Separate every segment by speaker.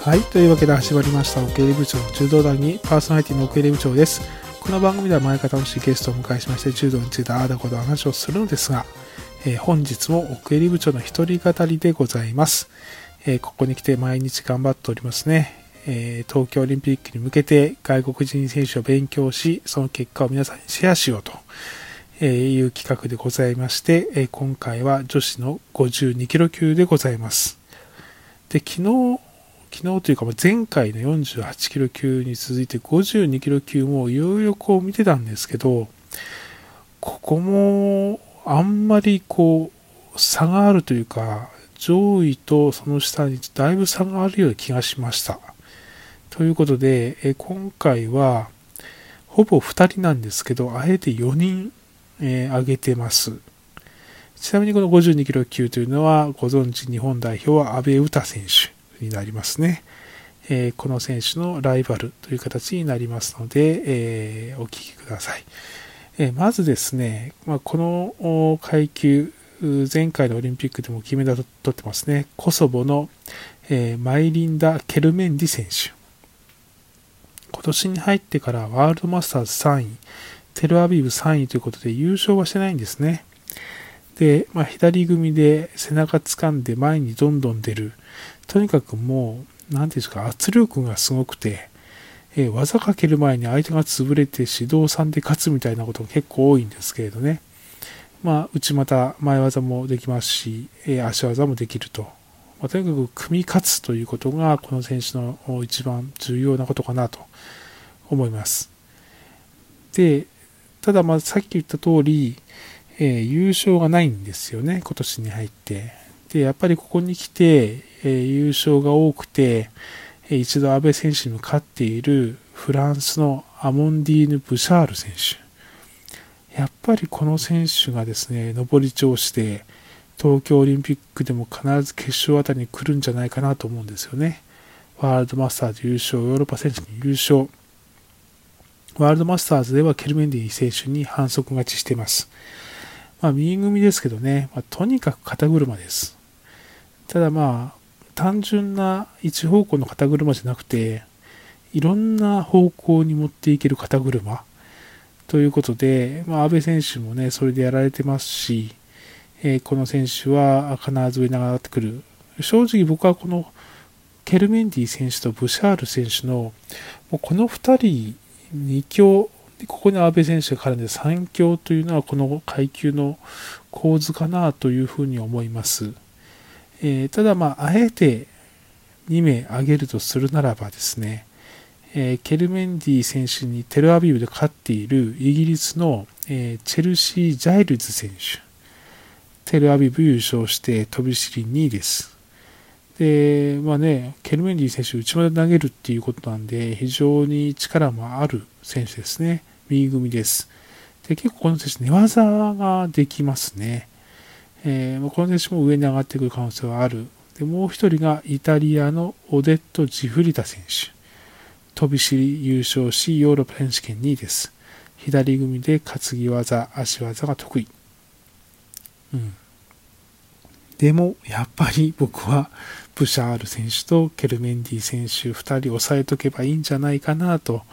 Speaker 1: はい。というわけで始まりました、奥入部長の柔道団にパーソナリティの奥入部長です。この番組では毎回楽しいゲストをお迎えしまして、柔道についてああだこと話をするのですが、えー、本日も奥入部長の一人語りでございます。えー、ここに来て毎日頑張っておりますね。えー、東京オリンピックに向けて外国人選手を勉強し、その結果を皆さんにシェアしようと。いう企画でございまして、今回は女子の52キロ級でございます。で、昨日、昨日というか前回の48キロ級に続いて52キロ級もいろいろこう見てたんですけど、ここもあんまりこう差があるというか、上位とその下にだいぶ差があるような気がしました。ということで、今回はほぼ2人なんですけど、あえて4人、上げてます。ちなみにこの52キロ級というのは、ご存知日本代表は阿部詩選手になりますね。えー、この選手のライバルという形になりますので、えー、お聞きください。え、まずですね、まあ、この階級、前回のオリンピックでも金メダル取ってますね。コソボの、えマイリンダ・ケルメンディ選手。今年に入ってからワールドマスターズ3位、テルアビブ3位ということで優勝はしてないんですね。で、まあ、左組みで背中掴んで前にどんどん出る。とにかくもう、何ていうんですか、圧力がすごくて、えー、技かける前に相手が潰れて指導3で勝つみたいなことが結構多いんですけれどね。まあ、内股、前技もできますし、えー、足技もできると。まあ、とにかく組み勝つということが、この選手の一番重要なことかなと思います。で、ただ、まあ、さっき言った通り、えー、優勝がないんですよね、今年に入って。で、やっぱりここに来て、えー、優勝が多くて、えー、一度安倍選手に勝っているフランスのアモンディーヌ・ブシャール選手。やっぱりこの選手がですね、上り調子で、東京オリンピックでも必ず決勝あたりに来るんじゃないかなと思うんですよね。ワールドマスターズ優勝、ヨーロッパ選手に優勝。ワールドマスターズではケルメンディ選手に反則勝ちしています。まあ、右組ですけどね、まあ、とにかく肩車です。ただまあ、単純な一方向の肩車じゃなくて、いろんな方向に持っていける肩車ということで、まあ、安倍選手もね、それでやられてますし、えー、この選手は必ず上に上がってくる。正直僕はこのケルメンディ選手とブシャール選手の、もうこの2人、2強でここに阿部選手が絡んで3強というのはこの階級の構図かなというふうに思います。えー、ただまあ、あえて2名挙げるとするならばですね、えー、ケルメンディ選手にテルアビブで勝っているイギリスの、えー、チェルシー・ジャイルズ選手。テルアビブ優勝して飛び知り2位です。で、まあね、ケルメンディ選手、内まで投げるっていうことなんで、非常に力もある選手ですね。右組です。で結構この選手、寝技ができますね。えー、この選手も上に上がってくる可能性はある。でもう一人がイタリアのオデット・ジフリタ選手。飛び知り優勝し、ヨーロッパ選手権2位です。左組で担ぎ技、足技が得意。うん。でも、やっぱり僕は、プシャール選手とケルメンディ選手2人抑えとけばいいんじゃないかなと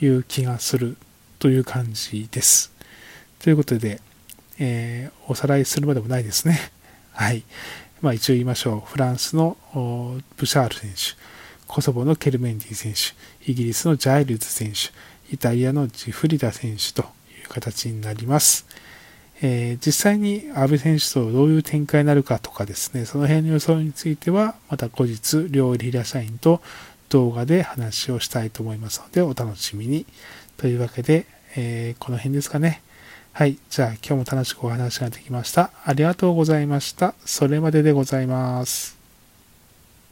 Speaker 1: いう気がするという感じです。ということで、えー、おさらいするまでもないですね。はい。まあ一応言いましょう。フランスのブシャール選手、コソボのケルメンディ選手、イギリスのジャイルズ選手、イタリアのジフリダ選手という形になります。えー、実際に安倍選手とどういう展開になるかとかですね、その辺の予想については、また後日、両リラ社員と動画で話をしたいと思いますので、お楽しみに。というわけで、えー、この辺ですかね。はい。じゃあ今日も楽しくお話ができました。ありがとうございました。それまででございます。